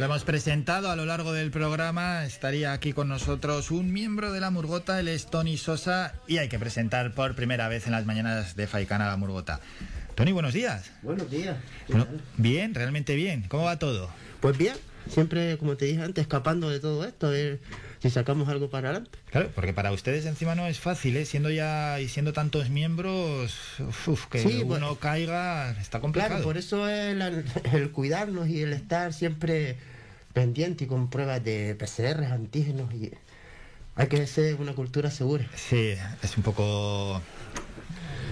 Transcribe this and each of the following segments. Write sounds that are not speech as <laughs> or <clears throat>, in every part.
Lo hemos presentado a lo largo del programa. Estaría aquí con nosotros un miembro de la Murgota, el es Tony Sosa, y hay que presentar por primera vez en las mañanas de Faicana la Murgota. Tony, buenos días. Buenos días. Bueno, bien, realmente bien. ¿Cómo va todo? Pues bien, siempre, como te dije antes, escapando de todo esto, si sacamos algo para adelante. Claro, porque para ustedes encima no es fácil, ¿eh? siendo ya y siendo tantos miembros, uf, que Sí, uno caiga está complicado. Claro, por eso es la- el cuidarnos y el estar siempre pendiente y con pruebas de PCR, antígenos y hay que ser una cultura segura. Sí, es un poco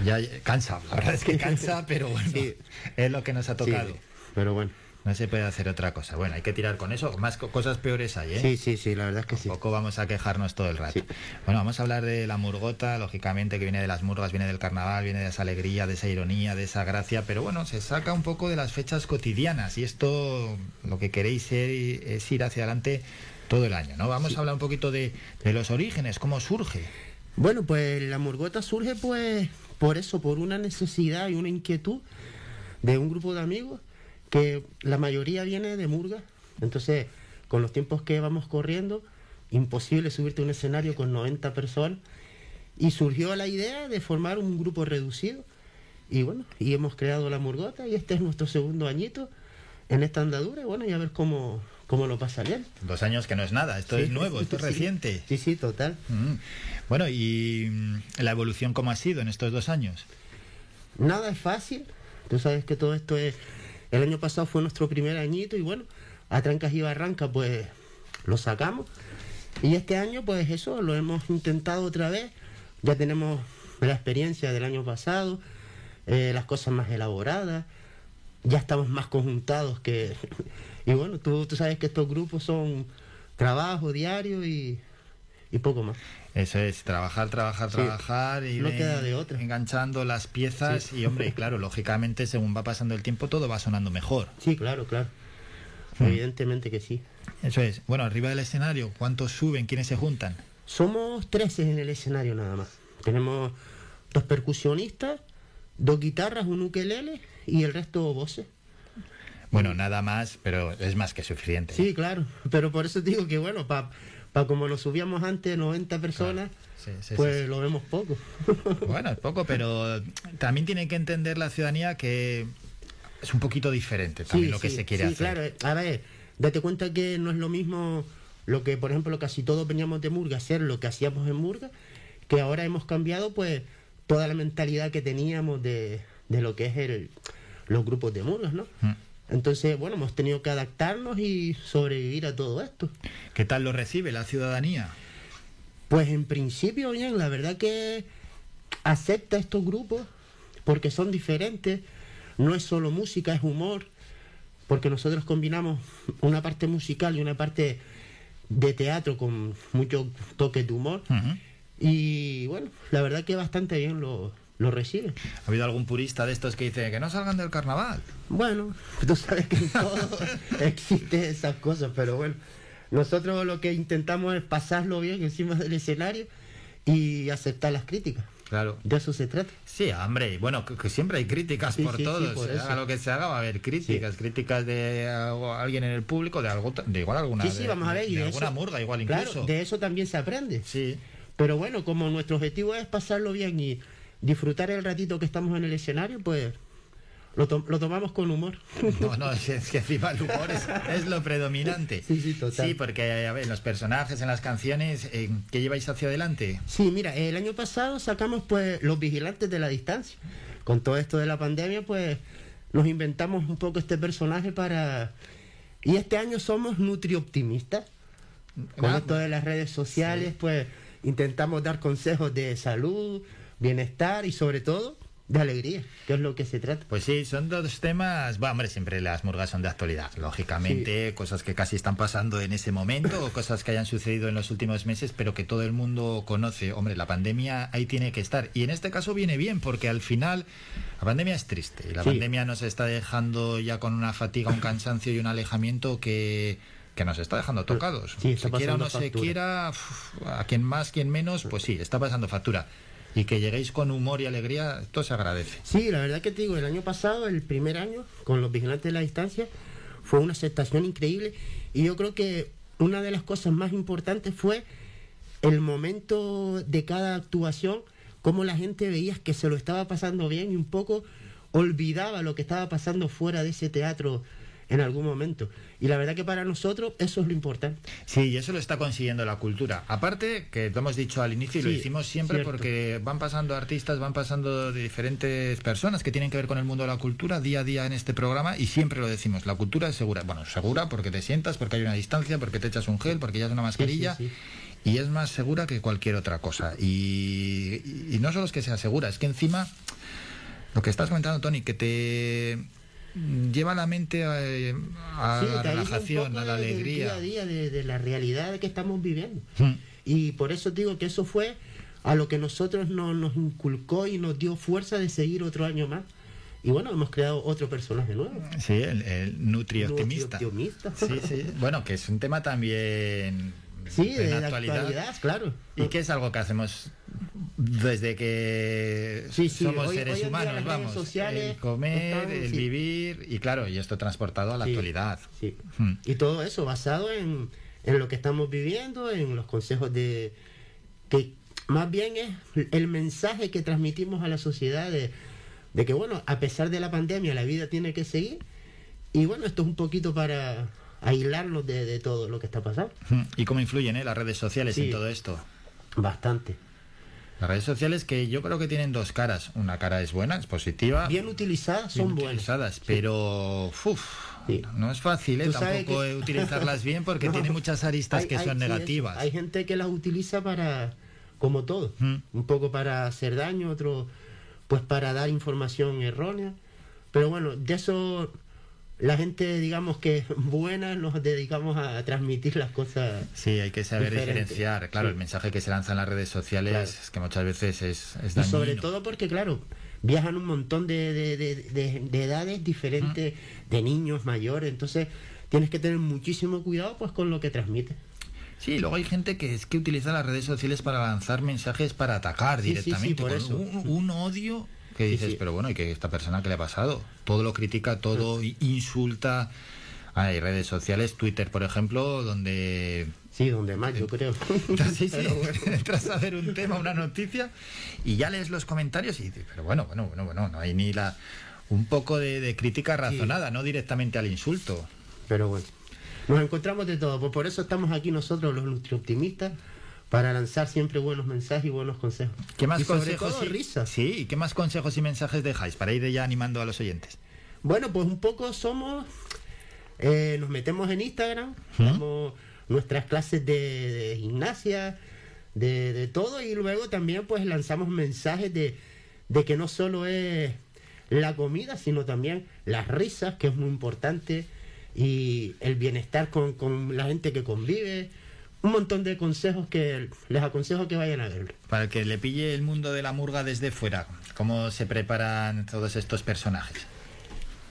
ya cansa, la verdad es que cansa, pero bueno, Sí. es lo que nos ha tocado. Sí, pero bueno. No se puede hacer otra cosa. Bueno, hay que tirar con eso. Más co- cosas peores hay, ¿eh? Sí, sí, sí, la verdad es que sí. Tampoco vamos a quejarnos todo el rato. Sí. Bueno, vamos a hablar de la murgota, lógicamente, que viene de las murgas, viene del carnaval, viene de esa alegría, de esa ironía, de esa gracia, pero bueno, se saca un poco de las fechas cotidianas y esto lo que queréis ser es ir hacia adelante todo el año, ¿no? Vamos a hablar un poquito de, de los orígenes, cómo surge. Bueno, pues la murgota surge pues por eso, por una necesidad y una inquietud de un grupo de amigos que la mayoría viene de Murga. Entonces, con los tiempos que vamos corriendo, imposible subirte a un escenario con 90 personas. Y surgió la idea de formar un grupo reducido. Y bueno, y hemos creado la murgota y este es nuestro segundo añito en esta andadura. Y bueno, y a ver cómo, cómo lo pasa bien. Dos años que no es nada, esto Sí, es nuevo, esto es sí. reciente. Sí, sí, total. Mm. Bueno, y mm, la evolución, ¿cómo ha sido en estos dos años? Nada es fácil. Tú sabes que todo esto es. El año pasado fue nuestro primer añito y bueno, a trancas y barrancas, pues lo sacamos. Y este año, pues eso, lo hemos intentado otra vez. Ya tenemos la experiencia del año pasado, eh, las cosas más elaboradas. Ya estamos más conjuntados que. <laughs> Y bueno, tú, tú sabes que estos grupos son trabajo diario y, y poco más. Eso es, trabajar, trabajar, Sí. trabajar y No queda de otra. enganchando las piezas y hombre, claro, lógicamente según va pasando el tiempo todo va sonando mejor. Sí, claro, claro. Mm. Evidentemente que sí. Eso es. Bueno, arriba del escenario, ¿cuántos suben? ¿Quiénes se juntan? Somos 13 en el escenario nada más. Tenemos dos percusionistas, dos guitarras, un ukelele y el resto voces. Bueno, nada más, pero es más que suficiente. Sí, claro. Pero por eso digo que bueno, para como nos subíamos antes 90 personas, Sí, sí, pues sí, lo vemos poco. <laughs> Bueno, es poco, pero también tiene que entender la ciudadanía que es un poquito diferente también lo que se quiere sí, hacer. claro. A ver, date cuenta que no es lo mismo lo que, por ejemplo, casi todos veníamos de Murga, hacer lo que hacíamos en Murga, que ahora hemos cambiado pues toda la mentalidad que teníamos de, de lo que es el, los grupos de Murgas, ¿no? Mm. Entonces, bueno, hemos tenido que adaptarnos y sobrevivir a todo esto. ¿Qué tal lo recibe la ciudadanía? Pues en principio, bien, la verdad que acepta estos grupos porque son diferentes, no es solo música, es humor, porque nosotros combinamos una parte musical y una parte de teatro con muchos toques de humor. Y bueno, la verdad que bastante bien lo, lo reciben. ¿Ha habido algún purista de estos que dice que no salgan del carnaval? Bueno, <laughs> tú sabes que en todo <laughs> existen esas cosas, pero bueno, nosotros lo que intentamos es pasarlo bien encima del escenario y aceptar las críticas. Claro. De eso se trata. Sí, hombre, bueno, que, que siempre hay críticas Sí, por sí, por eso. haga lo que se haga, va a haber críticas. Críticas de algo- alguien en el público, de algo, de igual alguna. sí, sí, de- vamos a ver. de y de alguna eso- murga, igual claro, incluso. de eso también se aprende. Sí. Pero bueno, como nuestro objetivo es pasarlo bien y disfrutar el ratito que estamos en el escenario, pues lo, to- lo tomamos con humor. No, no, es, que encima el humor es, es lo predominante. Sí, sí, total. Sí, porque a ver, los personajes en las canciones, eh, ¿qué lleváis hacia adelante? Sí, mira, el año pasado sacamos pues los vigilantes de la distancia. Con todo esto de la pandemia, pues nos inventamos un poco este personaje para... Y este año somos nutrioptimistas. Con Ah, esto de las redes sociales, pues intentamos dar consejos de salud, bienestar y sobre todo de alegría, que es lo que se trata. Pues sí, son dos temas. Bueno, hombre, siempre las murgas son de actualidad. Lógicamente, cosas que casi están pasando en ese momento o cosas que hayan sucedido en los últimos meses, pero que todo el mundo conoce. Hombre, la pandemia ahí tiene que estar. Y en este caso viene bien, porque al final la pandemia es triste. Y la Sí. pandemia nos está dejando ya con una fatiga, un cansancio y un alejamiento que que nos está dejando tocados. Sí, está se quiera o no se quiera, a quien más, quien menos, pues sí, está pasando factura. Y que lleguéis con humor y alegría, esto se agradece. Sí, la verdad que te digo, el año pasado, el primer año, con los vigilantes de la distancia, fue una aceptación increíble y yo creo que una de las cosas más importantes fue el momento de cada actuación, cómo la gente veía que se lo estaba pasando bien y un poco olvidaba lo que estaba pasando fuera de ese teatro en algún momento. Y la verdad que para nosotros eso es lo importante. Sí, y eso lo está consiguiendo la cultura. Aparte, que lo hemos dicho al inicio y lo hicimos siempre porque van pasando artistas, van pasando de diferentes personas que tienen que ver con el mundo de la cultura día a día en este programa y siempre lo decimos, la cultura es segura. Bueno, segura porque te sientas, porque hay una distancia, porque te echas un gel, porque ya es una mascarilla. y es más segura que cualquier otra cosa. Y, y no solo es que sea segura, es que encima lo que estás comentando, Tony, que te lleva la mente a, la relajación, a la alegría. Del día a día de, la realidad que estamos viviendo. Hmm. Y por eso digo que eso fue a lo que nosotros nos inculcó y nos dio fuerza de seguir otro año más. Y bueno, hemos creado otro personaje nuevo. Sí, el, el Nutri Optimista. Sí, sí. Bueno, que es un tema también Sí, de, la actualidad. claro. Y que es algo que hacemos desde que somos seres humanos, vamos. el comer, el vivir, y claro, y esto transportado a la actualidad. Hmm. Y todo eso basado en, en, lo que estamos viviendo, en los consejos de. que más bien es el mensaje que transmitimos a la sociedad de, de que, bueno, a pesar de la pandemia, la vida tiene que seguir. Y bueno, esto es un poquito para aislarnos de, de, todo lo que está pasando. ¿Y cómo influyen eh, las redes sociales en todo esto? Bastante. Las redes sociales que yo creo que tienen dos caras. Una cara es buena, es positiva. Bien utilizadas son bien utilizadas, pero no es fácil ¿eh? tampoco utilizarlas bien porque <laughs> tiene muchas aristas que son negativas. hay gente que las utiliza para, como todo, un poco para hacer daño, otro pues para dar información errónea. Pero bueno, de eso la gente, digamos que buena, nos dedicamos a transmitir las cosas. Sí, hay que saber diferenciar. Claro, el mensaje que se lanza en las redes sociales es que muchas veces es, es dañino. sobre todo porque, claro, viajan un montón de, de, edades diferentes, de niños, mayores, entonces tienes que tener muchísimo cuidado pues con lo que transmite. Sí, luego hay gente que es que utiliza las redes sociales para lanzar mensajes para atacar directamente. por eso. un odio que dices, pero bueno, ¿y que esta persona qué le ha pasado? Todo lo critica, todo insulta. Hay redes sociales, Twitter, por ejemplo, donde... Sí, donde más, yo creo. <laughs> sí, <laughs> sí, entras a ver un tema, una noticia, y ya lees los comentarios y dices, pero bueno, bueno, bueno, bueno, no hay ni la... Un poco de, crítica razonada, no directamente al insulto. Pero bueno, nos encontramos de todo, pues por eso estamos aquí nosotros, los optimistas para lanzar siempre buenos mensajes y buenos consejos. ¿Qué más consejos y risas? Sí, ¿qué más consejos y mensajes dejáis para ir ya animando a los oyentes? Bueno, pues un poco somos, eh, nos metemos en Instagram, tenemos nuestras clases de, gimnasia, de, todo y luego también pues lanzamos mensajes de, de que no solo es la comida, sino también las risas, que es muy importante, y el bienestar con, con la gente que convive un montón de consejos que les aconsejo que vayan a ver. Para que le pille el mundo de la murga desde fuera, ¿cómo se preparan todos estos personajes?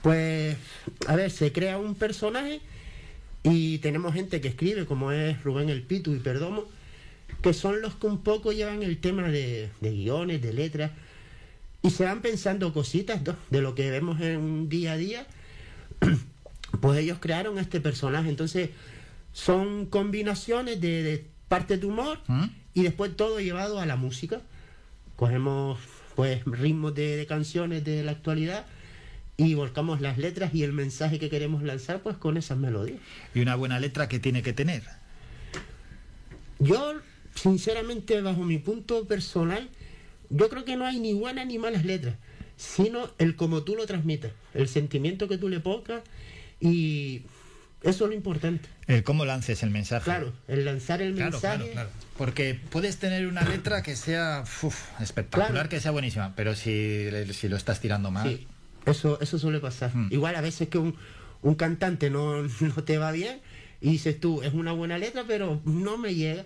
Pues, a ver, se crea un personaje y tenemos gente que escribe, como es Rubén El Pitu y Perdomo, que son los que un poco llevan el tema de, guiones, de letras, y se van pensando cositas de lo que vemos en día a día. <clears throat> Pues ellos crearon este personaje, entonces son combinaciones de, parte de humor ¿Mm? y después todo llevado a la música. Cogemos pues ritmos de, canciones de la actualidad y volcamos las letras y el mensaje que queremos lanzar pues con esas melodías. ¿Y una buena letra que tiene que tener? Yo, sinceramente, bajo mi punto personal, yo creo que no hay ni buenas ni malas letras, sino el cómo tú lo transmites, el sentimiento que tú le pongas y eso es lo importante. El cómo lances el mensaje. Claro, el lanzar el mensaje. Porque puedes tener una letra que sea espectacular, que sea buenísima, pero si, si lo estás tirando mal. Sí, eso, eso suele pasar. Hmm. Igual a veces que un, un cantante no, <laughs> no, te va bien y dices tú, es una buena letra, pero no me llega.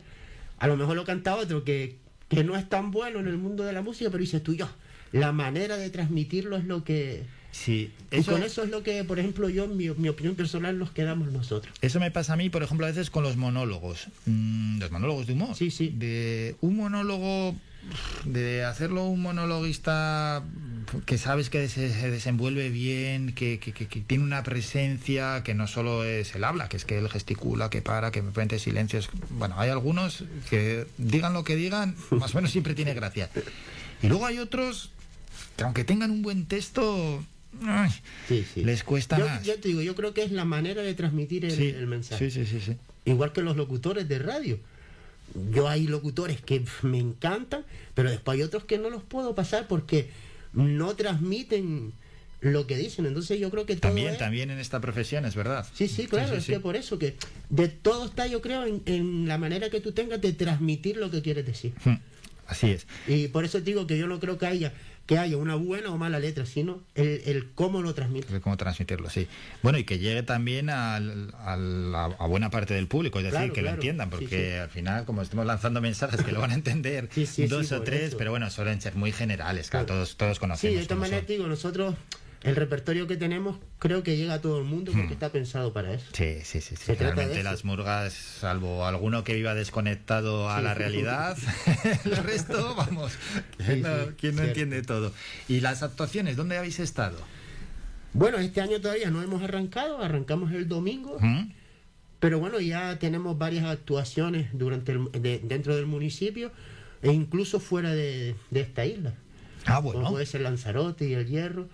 A lo mejor lo canta otro que, que no es tan bueno en el mundo de la música, pero dices tú, yo, la manera de transmitirlo es lo que Sí, y con eso es lo que, por ejemplo, yo, mi, mi, opinión personal, nos quedamos nosotros. Eso me pasa a mí, por ejemplo, a veces con los monólogos. Mm, los monólogos de humor. Sí, sí. De un monólogo, de hacerlo un monologuista que sabes que se, desenvuelve bien, que, que, que, tiene una presencia, que no solo es el habla, que es que él gesticula, que para, que me silencio silencios. Bueno, hay algunos que digan lo que digan, <laughs> más o menos siempre tiene gracia. Y luego hay otros que aunque tengan un buen texto, les cuesta yo, más. Yo te digo, yo creo que es la manera de transmitir el, mensaje. Sí, sí, sí, Igual que los locutores de radio. Yo hay locutores que me encantan, pero después hay otros que no los puedo pasar porque no transmiten lo que dicen. Entonces yo creo que también también en esta profesión es verdad. Sí, sí, claro, es que por eso que de todo está yo creo en, en, la manera que tú tengas de transmitir lo que quieres decir. Hmm, así es. Y por eso digo que yo no creo que haya que haya una buena o mala letra, sino el, cómo lo transmite. El cómo transmitirlo, sí. Bueno, y que llegue también al, a buena parte del público, es decir, que lo entiendan, porque al final, como estamos lanzando mensajes que lo van a entender <laughs> dos o tres, pero bueno, suelen ser muy generales, que todos, todos conocemos. Sí, de esta manera digo, nosotros el repertorio que tenemos creo que llega a todo el mundo porque hmm. está pensado para eso. Sí, sí, sí. sí. Realmente las murgas, salvo alguno que viva desconectado a la realidad, <laughs> el resto, vamos, ¿quién no, entiende todo? ¿Y las actuaciones, dónde habéis estado? Bueno, este año todavía no hemos arrancado, arrancamos el domingo. Hmm. Pero bueno, ya tenemos varias actuaciones durante dentro del municipio e incluso fuera de, esta isla. Ah, bueno. Como puede ser Lanzarote y El Hierro.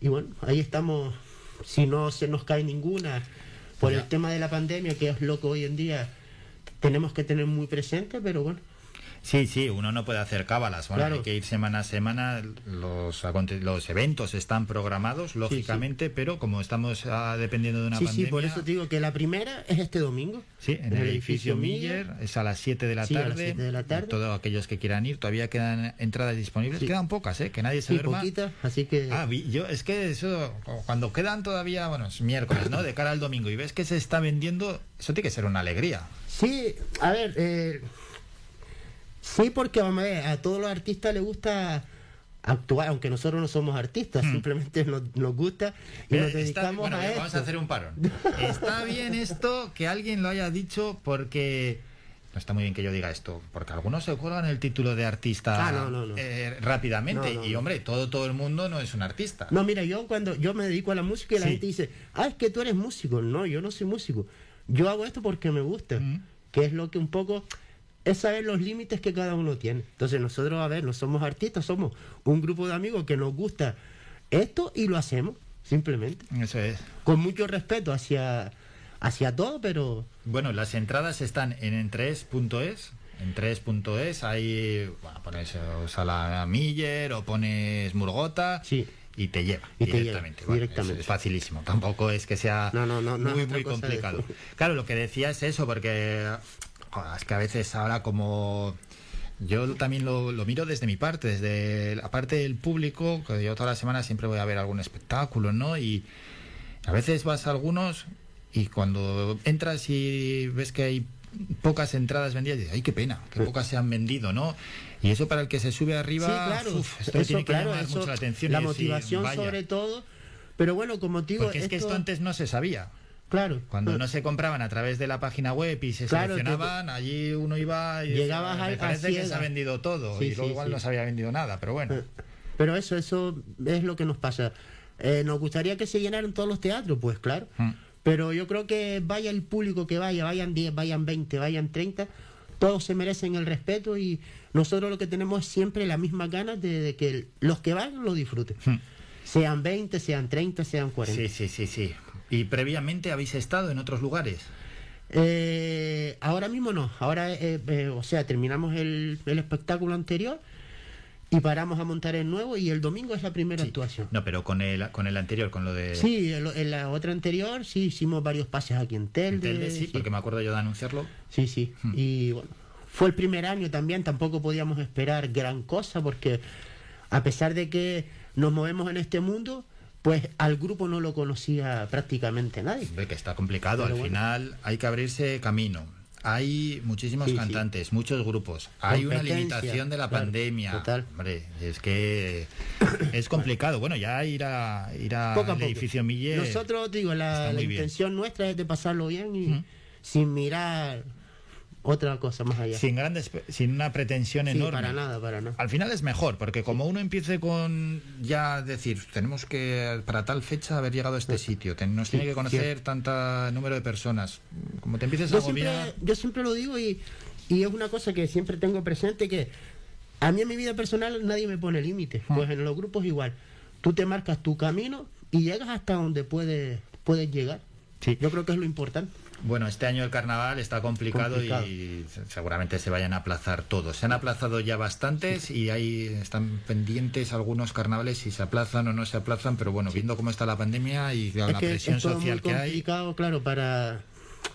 Y bueno, ahí estamos, si no se nos cae ninguna, por el tema de la pandemia, que es loco hoy en día, tenemos que tener muy presente, pero bueno, Sí, sí, uno no puede hacer cábalas. Bueno, hay que ir semana a semana. Los, los eventos están programados, lógicamente, pero como estamos ah, dependiendo de una pandemia. Sí, por eso digo que la primera es este domingo. Sí, en, el, edificio, Miller, es a las 7 de la tarde. A las 7 de la tarde. Todos aquellos que quieran ir, todavía quedan entradas disponibles. Quedan pocas, ¿eh? Que nadie se duerma. poquitas, así que. Ah, yo, es que eso, cuando quedan todavía, bueno, es miércoles, ¿no? De cara al domingo y ves que se está vendiendo, eso tiene que ser una alegría. Sí, a ver, eh Sí, porque vamos a ver, a todos los artistas les gusta actuar, aunque nosotros no somos artistas, hmm. simplemente nos, gusta y nos dedicamos a Vamos a hacer un parón. <laughs> Está bien esto que alguien lo haya dicho porque no está muy bien que yo diga esto, porque algunos se juegan el título de artista ah, eh, rápidamente y hombre, todo todo el mundo no es un artista. No, mira, yo cuando yo me dedico a la música y la gente dice, ah, es que tú eres músico. No, yo no soy músico. Yo hago esto porque me gusta, hmm. que es lo que un poco es saber los límites que cada uno tiene. Entonces nosotros, a ver, no somos artistas, somos un grupo de amigos que nos gusta esto y lo hacemos, simplemente. Eso es. Con mucho respeto hacia, hacia todo, pero... Bueno, las entradas están en entres.es. En 3.es ahí bueno, pones Sala Miller o pones Murgota sí. y te lleva y directamente. Te directamente. Es, facilísimo, tampoco es que sea muy, muy complicado. Claro, lo que decía es eso, porque es que a veces ahora como yo también lo, miro desde mi parte, desde la parte del público, que yo toda la semana siempre voy a ver algún espectáculo, ¿no? Y a veces vas a algunos y cuando entras y ves que hay pocas entradas vendidas, dices, ay, qué pena, que pocas se han vendido, ¿no? Y eso para el que se sube arriba, claro, esto tiene que llamar mucho la atención. La motivación sobre todo, pero bueno, como te digo... Porque es que esto antes no se sabía. Claro. Cuando no se compraban a través de la página web y se seleccionaban, allí uno iba y llegabas me parece que se ha vendido todo y luego igual no se había vendido nada, pero bueno. Eh, pero eso, eso es lo que nos pasa. Eh, nos gustaría que se llenaran todos los teatros, pues claro. Hmm. Pero yo creo que vaya el público que vaya, vayan 10, vayan 20, vayan 30, todos se merecen el respeto y nosotros lo que tenemos es siempre la misma ganas de, que los que vayan lo disfruten. Hmm. Sean 20, sean 30, sean 40. Sí, sí, sí, sí. ¿Y previamente habéis estado en otros lugares? Eh, ahora mismo no. Ahora, eh, eh, o sea, terminamos el, espectáculo anterior y paramos a montar el nuevo y el domingo es la primera actuación. No, pero con el, con el anterior, con lo de... Sí, en, la otra anterior sí hicimos varios pases aquí en Telde. sí, porque me acuerdo yo de anunciarlo. Sí, sí. Hmm. Y bueno, fue el primer año también, tampoco podíamos esperar gran cosa porque a pesar de que nos movemos en este mundo, pues al grupo no lo conocía prácticamente nadie. Ve que está complicado, al final hay que abrirse camino. Hay muchísimos cantantes, muchos grupos. Hay una limitación de la pandemia. Total. Hombre, es que es complicado. Bueno, ya ir a ir al edificio Miller. Nosotros digo, la, intención nuestra es de pasarlo bien y sin mirar otra cosa más allá. Sin grandes, sin una pretensión Sí, enorme. para nada, para nada. Al final es mejor, porque como uno empiece con ya decir, tenemos que para tal fecha haber llegado a este sitio, ten- nos Sí, tiene que conocer tanta número de personas. Como te empieces a agobiar... siempre, yo siempre lo digo y, y es una cosa que siempre tengo presente que a mí en mi vida personal nadie me pone límites. Ah. Pues en los grupos igual. Tú te marcas tu camino y llegas hasta donde puedes, puedes llegar. Sí. Yo creo que es lo importante. Bueno, este año el carnaval está complicado, Complicado. y se- seguramente se vayan a aplazar todos. Se han aplazado ya bastantes y ahí están pendientes algunos carnavales si se aplazan o no se aplazan, pero bueno, viendo cómo está la pandemia y la, es que presión es todo social muy que hay. complicado, claro, para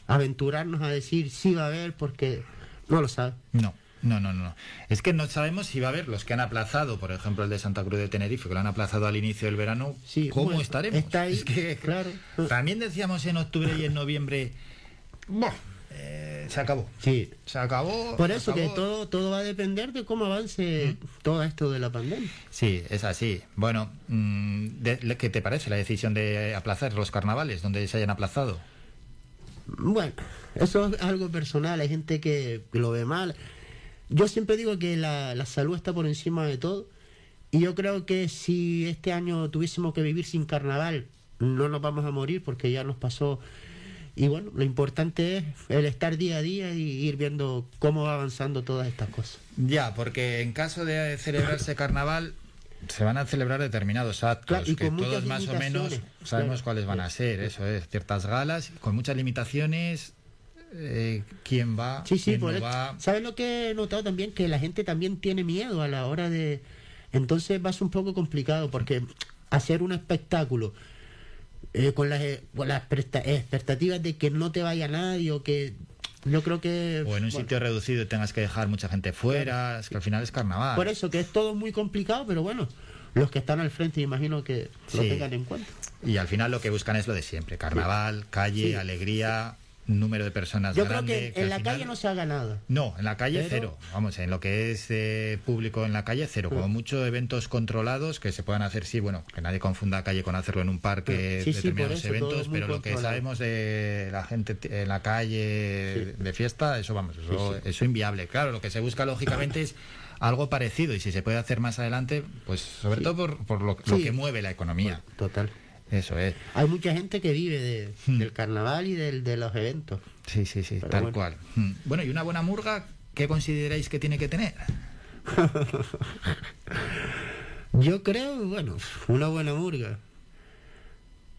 aventurarnos a decir sí va a haber porque no lo sabe. No, no, no, no. Es que no sabemos si va a haber los que han aplazado, por ejemplo, el de Santa Cruz de Tenerife, que lo han aplazado al inicio del verano. Sí, ¿Cómo bueno, estaremos? está <laughs> ahí, Es que claro. también decíamos en octubre y en noviembre, "Buah, eh, se acabó. Sí. Se acabó. Por eso que acabó". todo, todo va a depender de cómo avance todo esto de la pandemia. Sí, es así. Bueno, mm, ¿qué te parece la decisión de aplazar los carnavales donde se hayan aplazado? Bueno, eso es algo personal, hay gente que lo ve mal. Yo siempre digo que la, la salud está por encima de todo y yo creo que si este año tuviésemos que vivir sin carnaval, no nos vamos a morir porque ya nos pasó. Y bueno, lo importante es el estar día a día y ir viendo cómo va avanzando todas estas cosas. Ya, porque en caso de celebrarse <coughs> carnaval se van a celebrar determinados actos Claro, y que todos más o menos sabemos Claro. cuáles van a ser, eso es, ciertas galas con muchas limitaciones, eh, quién va, Sí, sí, quién por no eso. va. ¿Sabes lo que he notado también? Que la gente también tiene miedo a la hora de... Entonces va a ser un poco complicado porque hacer un espectáculo eh, con las, eh, con las expectativas de que no te vaya nadie o que... Yo creo que... O en un bueno, sitio reducido tengas que dejar mucha gente fuera, es que al final es carnaval. Por eso que es todo muy complicado, pero bueno, los que están al frente imagino que lo Sí. tengan en cuenta. Y al final lo que buscan es lo de siempre, carnaval, calle, Sí. alegría, número de personas Yo grande. creo que en la final- calle no se haga nada. No, en la calle Pero- cero. Vamos, en lo que es eh, público en la calle cero. Como Mm. mucho eventos controlados que se puedan hacer, sí, bueno, que nadie confunda calle con hacerlo en un parque, Sí, determinados eso, eventos, pero lo que sabemos de la gente en la calle Sí. de fiesta, eso vamos, eso, eso inviable. Claro, lo que se busca lógicamente es algo parecido y si se puede hacer más adelante, pues sobre todo por, por lo, lo que mueve la economía. Total. Eso es. Hay mucha gente que vive de- Hmm. del carnaval y del, de los eventos. Sí, sí, sí, Pero tal bueno. cual. Mm. Bueno, y una buena murga, ¿qué consideráis que tiene que tener? <laughs> Yo creo, bueno, una buena murga.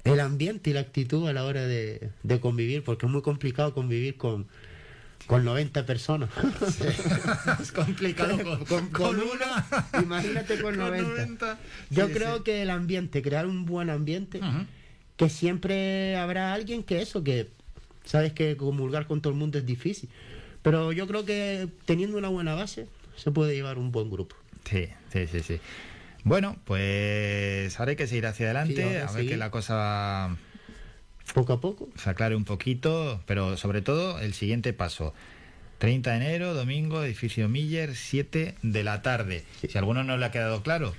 El ambiente y la actitud a la hora de, de convivir, porque es muy complicado convivir con, con 90 personas. <laughs> es complicado con, con- con una. Imagínate con <laughs> 90. Yo Sí, creo sí. que el ambiente, crear un buen ambiente, que siempre habrá alguien que eso, que sabes que comulgar con todo el mundo es difícil. Pero yo creo que teniendo una buena base, se puede llevar un buen grupo. Sí, sí, sí, sí. Bueno, pues ahora hay que seguir hacia adelante, a ver que la cosa Poco a poco. se aclare un poquito, pero sobre todo el siguiente paso. 30 de enero, domingo, edificio Miller, 7 de la tarde. Si a alguno no le ha quedado claro,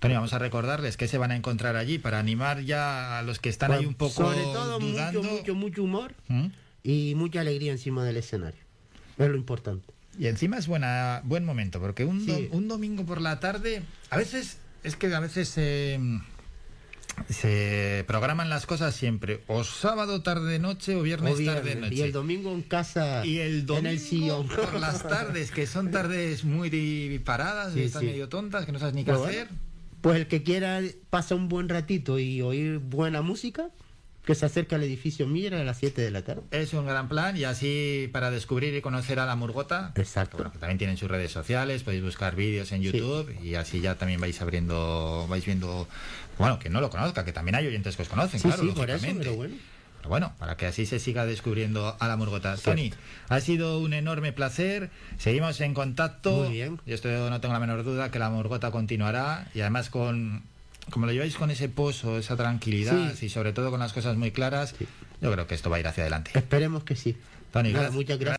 Tony, vamos a recordarles que se van a encontrar allí para animar ya a los que están ahí un poco Sobre todo dudando. mucho, mucho, mucho humor ¿Mm? y mucha alegría encima del escenario. Es lo importante. Y encima es buena, buen momento, porque un, do- un domingo por la tarde, a veces, es que a veces se, se programan las cosas siempre, o sábado tarde noche o viernes, O viernes, tarde noche. y el domingo en casa, Y el en domingo el sillón. por las tardes, que son tardes muy paradas, Sí, están sí. medio tontas, que no sabes ni qué hacer. pues el que quiera pasar un buen ratito y oír buena música, que se acerque al edificio Mira a las 7 de la tarde. Es un gran plan y así para descubrir y conocer a la Murgota. Exacto. Bueno, que también tienen sus redes sociales, podéis buscar vídeos en Sí. YouTube y así ya también vais abriendo, vais viendo, bueno, que no lo conozca, que también hay oyentes que os conocen, Sí, claro, sí, por eso, pero bueno. Pero bueno, para que así se siga descubriendo a la Murgota. Tony, ha sido un enorme placer. Seguimos en contacto. Muy bien. Yo esto no tengo la menor duda que la Murgota continuará y además con como lo lleváis con ese pozo, esa tranquilidad Sí. y sobre todo con las cosas muy claras, Sí. yo creo que esto va a ir hacia adelante. Esperemos que sí. Tony, Nada, gracias. muchas gracias.